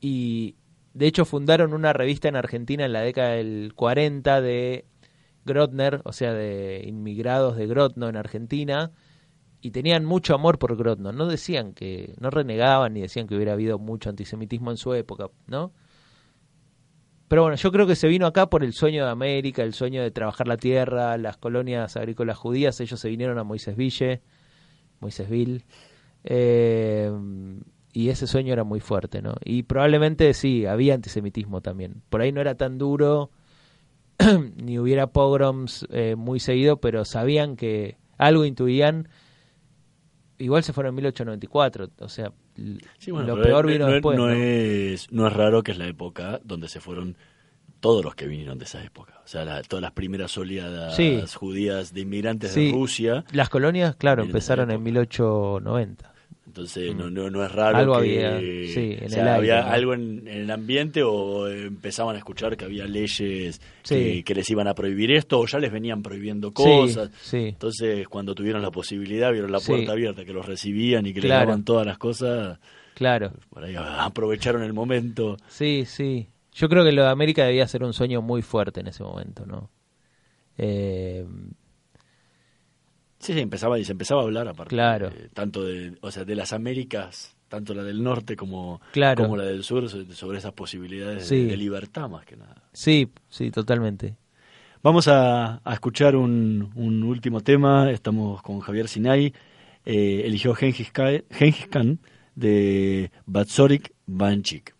y de hecho fundaron una revista en Argentina en la década del 40 de Grotner, o sea, de inmigrados de Grotno en Argentina, y tenían mucho amor por Grotno. No decían que, no renegaban ni decían que hubiera habido mucho antisemitismo en su época, ¿no? Pero bueno, yo creo que se vino acá por el sueño de América, el sueño de trabajar la tierra, las colonias agrícolas judías. Ellos se vinieron a Moisésville, Moisésville, eh, y ese sueño era muy fuerte, ¿no? Y probablemente sí, había antisemitismo también. Por ahí no era tan duro, <clears throat> ni hubiera pogroms eh, muy seguido, pero sabían que algo intuían. Igual se fueron en 1894, o sea, l- Sí, bueno, lo peor no- vino no, después. no ¿no? es, no es raro que es la época donde se fueron todos los que vinieron de esa época. O sea, la- todas las primeras oleadas Sí. judías de inmigrantes Sí. de Rusia. Las colonias, claro, empezaron en época. 1890. Entonces no, no, no es raro Mm. Algo que había, sí, en o sea, el había algo en, en el ambiente o empezaban a escuchar que había leyes Sí. que, que les iban a prohibir esto o ya les venían prohibiendo cosas. sí. Entonces cuando tuvieron la posibilidad, vieron la puerta abierta, que los recibían y que Claro. les daban todas las cosas, Claro, por ahí <laughs> aprovecharon el momento. sí, sí. Yo creo que lo de América debía ser un sueño muy fuerte en ese momento, ¿no? Eh, Sí, sí, empezaba y se empezaba a hablar aparte. Claro. eh, tanto de, o sea, de las Américas, tanto la del norte como, Claro. como la del sur, so- sobre esas posibilidades Sí. de, de libertad más que nada. sí, sí, totalmente. Vamos a, a escuchar un, un último tema. Estamos con Javier Sinai. Eh, eligió Gengis Khan de Batsorik Banchik.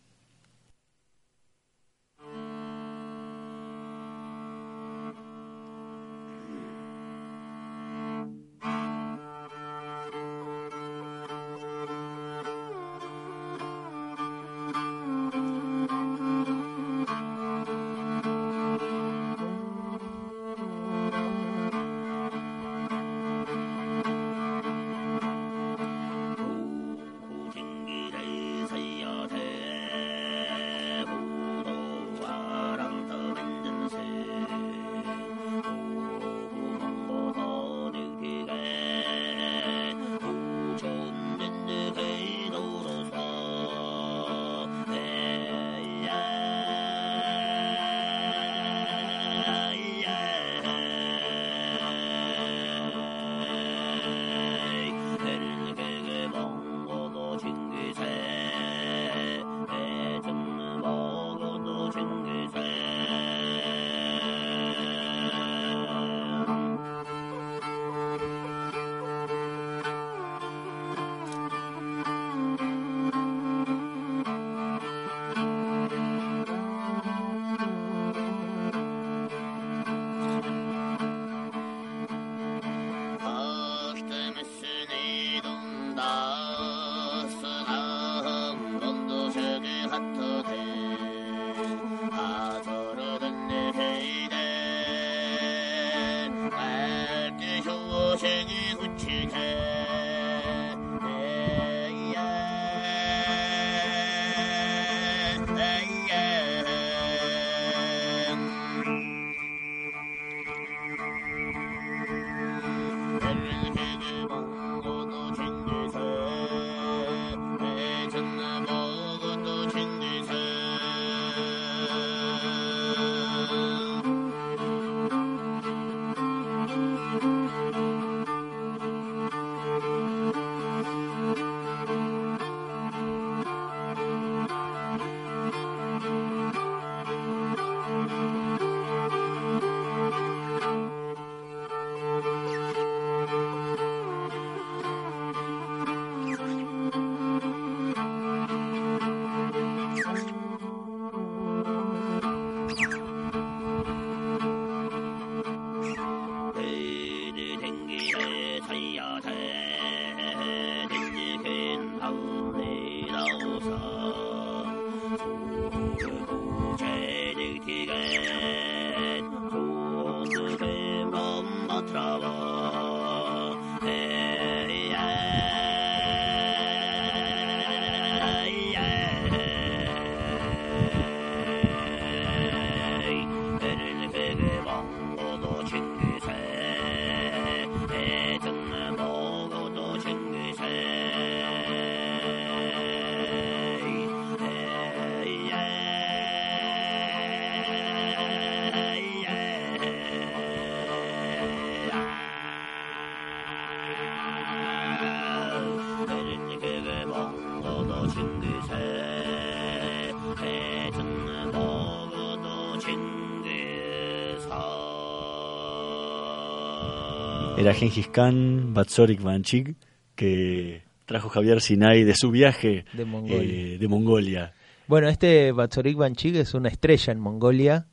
Era Gengis Khan, Batzorik Banchik, que trajo Javier Sinai de su viaje De Mongolia. eh, de Mongolia. Bueno, este Batzorik Banchik es una estrella en Mongolia,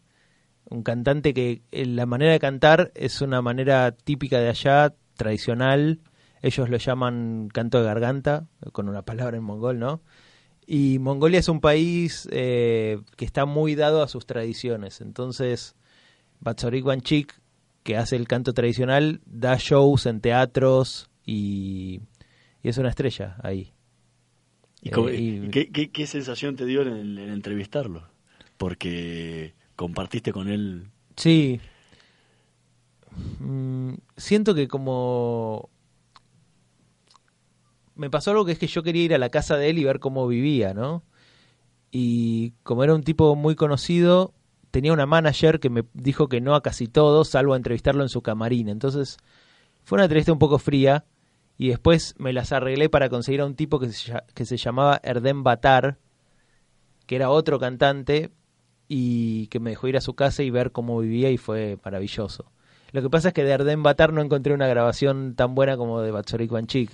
un cantante que eh, la manera de cantar es una manera típica de allá, tradicional. Ellos lo llaman canto de garganta, con una palabra en mongol, ¿no? Y Mongolia es un país eh, que está muy dado a sus tradiciones. Entonces, Batzorik Banchik, que hace el canto tradicional, da shows en teatros y, y es una estrella ahí. ¿Y cómo- Eh, y qué, qué- qué sensación te dio en, el- en entrevistarlo? Porque compartiste con él. Sí. Mm, siento que como... Me pasó algo que es que yo quería ir a la casa de él y ver cómo vivía, ¿no? Y como era un tipo muy conocido, tenía una manager que me dijo que no a casi todo, salvo a entrevistarlo en su camarín. Entonces fue una entrevista un poco fría y después me las arreglé para conseguir a un tipo que se, que se llamaba Erdem Batar, que era otro cantante y que me dejó ir a su casa y ver cómo vivía y fue maravilloso. Lo que pasa es que de Erdem Batar no encontré una grabación tan buena como de Batzorik Banchik.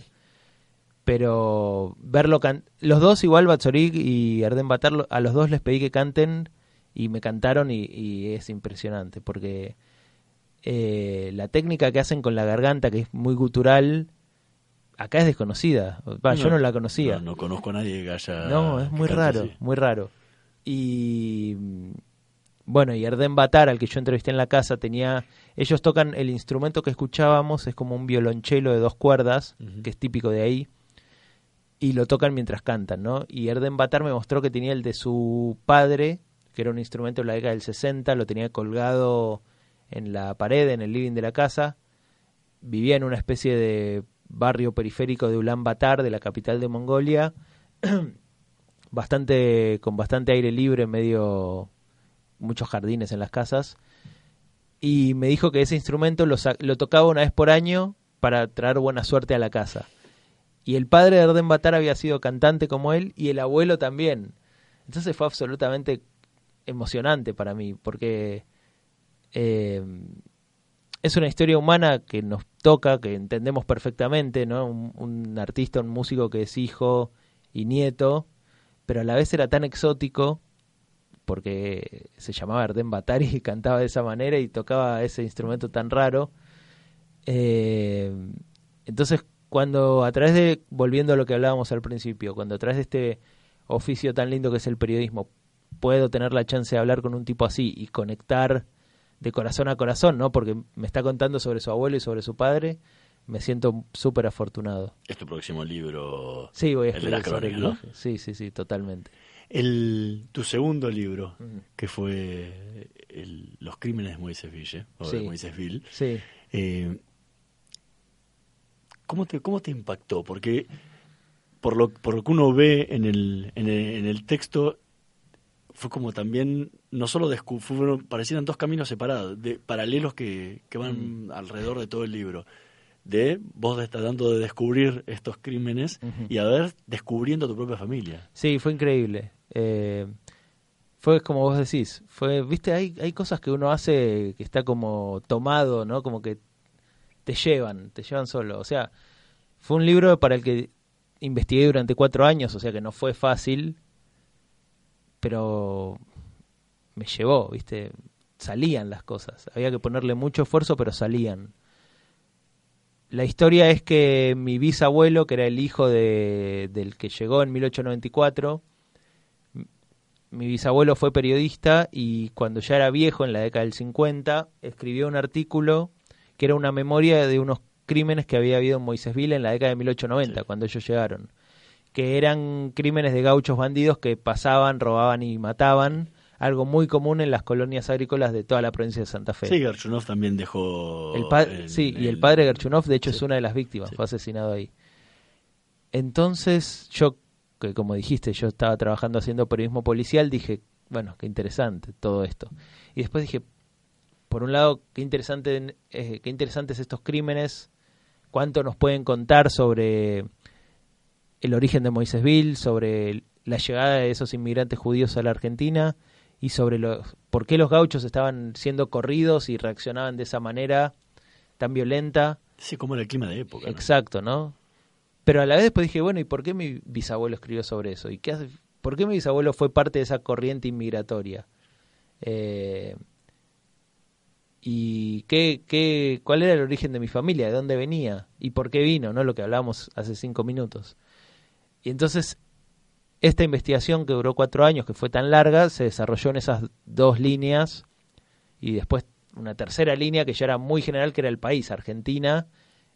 Pero verlo can los dos igual Batzorik y Erdem Batar a los dos les pedí que canten y me cantaron y, y es impresionante porque eh, la técnica que hacen con la garganta que es muy gutural acá es desconocida. Yo no la conocía. No, no conozco a nadie que haya. No, es muy raro, así. muy raro. Y bueno, y Erdem Batar, al que yo entrevisté en la casa, tenía. Ellos tocan el instrumento que escuchábamos, es como un violonchelo de dos cuerdas, que es típico de ahí, y lo tocan mientras cantan, ¿no? Y Erdem Batar me mostró que tenía el de su padre, que era un instrumento de la década del 60, lo tenía colgado en la pared, en el living de la casa. Vivía en una especie de barrio periférico de Ulan Batar, de la capital de Mongolia, <clears throat> bastante con bastante aire libre, medio muchos jardines en las casas. Y me dijo que ese instrumento lo, lo tocaba una vez por año para traer buena suerte a la casa. Y el padre de Erdem Batar había sido cantante como él y el abuelo también. Entonces fue absolutamente emocionante para mí, porque eh, es una historia humana que nos toca, que entendemos perfectamente, ¿no? Un, artista, un músico que es hijo y nieto, pero a la vez era tan exótico porque se llamaba Erdem Batari y cantaba de esa manera y tocaba ese instrumento tan raro. Eh, entonces, cuando a través de, volviendo a lo que hablábamos al principio, cuando a través de este oficio tan lindo que es el periodismo, puedo tener la chance de hablar con un tipo así y conectar de corazón a corazón, ¿no? Porque me está contando sobre su abuelo y sobre su padre, me siento súper afortunado. Es tu próximo libro. Sí, voy a El de escribir sobre el crónicas, viaje. Sí, sí, sí, totalmente. El, tu segundo libro, que fue el- Los crímenes de Moisés Ville, o de Sí. Moisés Ville, Sí. eh, ¿cómo, te, ¿cómo te impactó? Porque por lo, por lo que uno ve en el, en el, en el texto, fue como también, no solo fueron, parecieran dos caminos separados, de, paralelos que, que van alrededor de todo el libro. De vos estás dando de descubrir estos crímenes y a ver, descubriendo tu propia familia. Sí, fue increíble. Eh, fue como vos decís, fue, viste, hay, hay cosas que uno hace que está como tomado, ¿no? Como que te llevan, te llevan solo. O sea, fue un libro para el que investigué durante cuatro años, o sea que no fue fácil, pero me llevó, viste, salían las cosas. Había que ponerle mucho esfuerzo, pero salían. La historia es que mi bisabuelo, que era el hijo de, del que llegó en 1894, m- mi bisabuelo fue periodista y cuando ya era viejo, en la década del 50, escribió un artículo que era una memoria de unos crímenes que había habido en Moisésville en la década de 1890, Sí. cuando ellos llegaron. Que eran crímenes de gauchos bandidos que pasaban, robaban y mataban, algo muy común en las colonias agrícolas de toda la provincia de Santa Fe. Sí, Garchunov también dejó... El sí, y el padre Gerchunov, de hecho, Sí. es una de las víctimas, Sí. fue asesinado ahí. Entonces, yo, que como dijiste, yo estaba trabajando haciendo periodismo policial, dije, bueno, qué interesante todo esto. Y después dije, por un lado, qué, interesante, eh, qué interesantes estos crímenes, cuánto nos pueden contar sobre el origen de Moisésville, sobre la llegada de esos inmigrantes judíos a la Argentina y sobre los, por qué los gauchos estaban siendo corridos y reaccionaban de esa manera tan violenta. Sí, como era el clima de época. ¿no? Exacto, ¿no? Pero a la vez después dije, bueno, ¿y por qué mi bisabuelo escribió sobre eso? ¿Y qué hace- por qué mi bisabuelo fue parte de esa corriente inmigratoria? Eh, ¿Y qué, qué, cuál era el origen de mi familia? ¿De dónde venía? ¿Y por qué vino? ¿No? Lo que hablábamos hace cinco minutos. Y entonces, esta investigación que duró cuatro años, que fue tan larga, se desarrolló en esas dos líneas y después una tercera línea que ya era muy general, que era el país, Argentina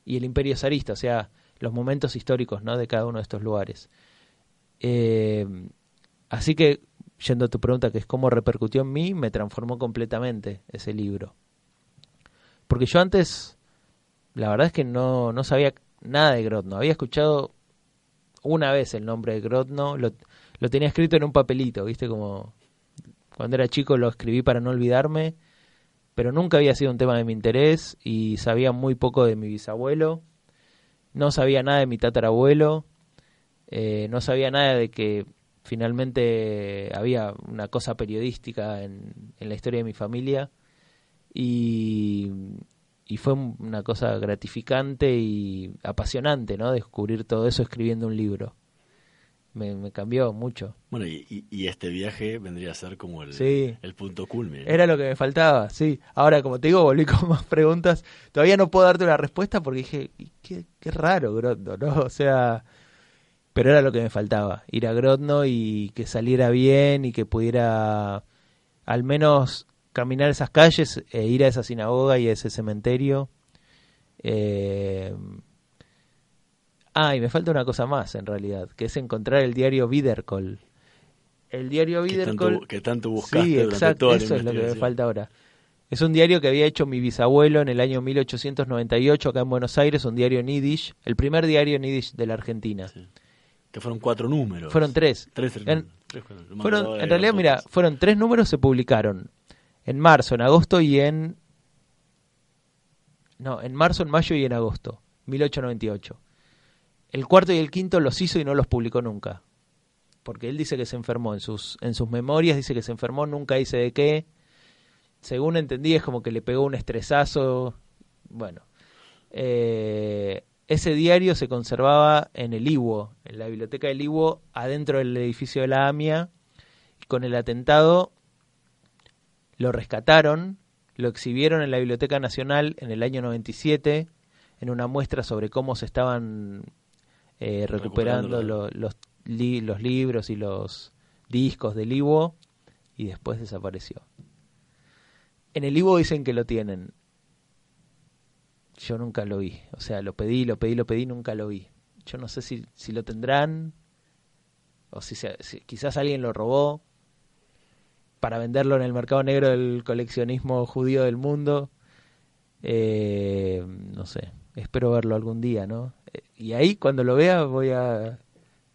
y el imperio zarista, o sea, los momentos históricos ¿no? de cada uno de estos lugares. Eh, así que, yendo a tu pregunta, que es cómo repercutió en mí, me transformó completamente ese libro. Porque yo antes, la verdad es que no, no sabía nada de Grotno. Había escuchado una vez el nombre de Grotno, lo, lo tenía escrito en un papelito, ¿viste? Como cuando era chico lo escribí para no olvidarme, pero nunca había sido un tema de mi interés y sabía muy poco de mi bisabuelo, no sabía nada de mi tatarabuelo, eh, no sabía nada de que finalmente había una cosa periodística en, en la historia de mi familia y, y fue un- una cosa gratificante y apasionante, ¿no? Descubrir todo eso escribiendo un libro. Me, me cambió mucho. Bueno, y, este viaje vendría a ser como el, Sí. el punto culmen. Era lo que me faltaba, sí. Ahora, como te digo, volví <laughs> con más preguntas. Todavía no puedo darte una respuesta porque dije, "Y qué, qué raro Grodno, ¿no? O sea, pero era lo que me faltaba, ir a Grodno y que saliera bien y que pudiera al menos caminar esas calles e ir a esa sinagoga y a ese cementerio. Eh... Ah, y me falta una cosa más en realidad, que es encontrar el diario Wiederkol. El diario tanto, que tanto buscaste Sí, durante exacto, toda la eso es lo que me falta ahora. Es un diario que había hecho mi bisabuelo en el año 1898 acá en Buenos Aires, un diario en Yiddish, el primer diario en Yiddish de la Argentina. Sí. Que fueron cuatro números. Fueron tres. Tres, tres En-. Tres, Fueron, en realidad, mira, fueron tres números se publicaron en marzo, en agosto y en no, en marzo, en mayo y en agosto, 1898. El cuarto y el quinto los hizo y no los publicó nunca. Porque él dice que se enfermó en sus en sus memorias, dice que se enfermó, nunca dice de qué. Según entendí es como que le pegó un estresazo. Bueno, eh, ese diario se conservaba en el IWO, en la biblioteca del IWO, adentro del edificio de la AMIA. Y con el atentado lo rescataron, lo exhibieron en la Biblioteca Nacional en el año 97, en una muestra sobre cómo se estaban eh, recuperando Recuperando lo- los, li- los libros y los discos del IWO, y después desapareció. En el IWO dicen que lo tienen. Yo nunca lo vi. O sea, lo pedí, lo pedí, lo pedí, nunca lo vi. Yo no sé si, si lo tendrán o si, se- si quizás alguien lo robó para venderlo en el mercado negro del coleccionismo judío del mundo. Eh, no sé, espero verlo algún día, ¿no? Eh, Y ahí cuando lo vea voy a...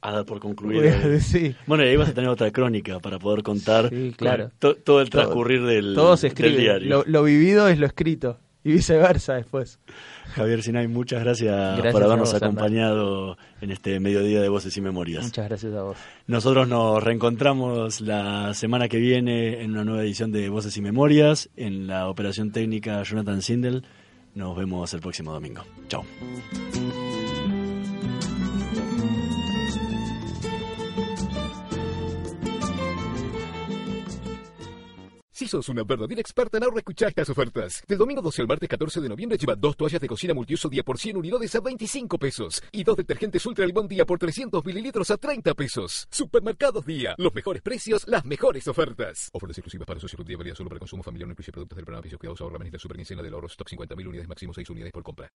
A dar por concluido. A decir, Bueno, y ahí vas a tener otra crónica para poder contar Sí, claro. to- todo el Todo- transcurrir del, todo se del escribe. diario. Lo, lo vivido es lo escrito. Y viceversa después. Javier Sinay, muchas gracias, Gracias por habernos vos, acompañado en este mediodía de Voces y Memorias. Muchas gracias a vos. Nosotros nos reencontramos la semana que viene en una nueva edición de Voces y Memorias, en la operación técnica Jonathan Sindel. Nos vemos el próximo domingo. Chao. Sos una verdadera experta en ahorro, escuchá estas ofertas. Del domingo 12 al martes 14 de noviembre lleva dos toallas de cocina multiuso día por 100 unidades a 25 pesos y dos detergentes Ultra Limón día por 300 mililitros a 30 pesos. Supermercados Día. Los mejores precios, las mejores ofertas. Ofertas exclusivas para socios día válida solo para consumo familiar. No incluye productos del programa Pisos Cuidados Ahorra Manista Super Quincena del Oro Stock 50.000 unidades máximo 6 unidades por compra.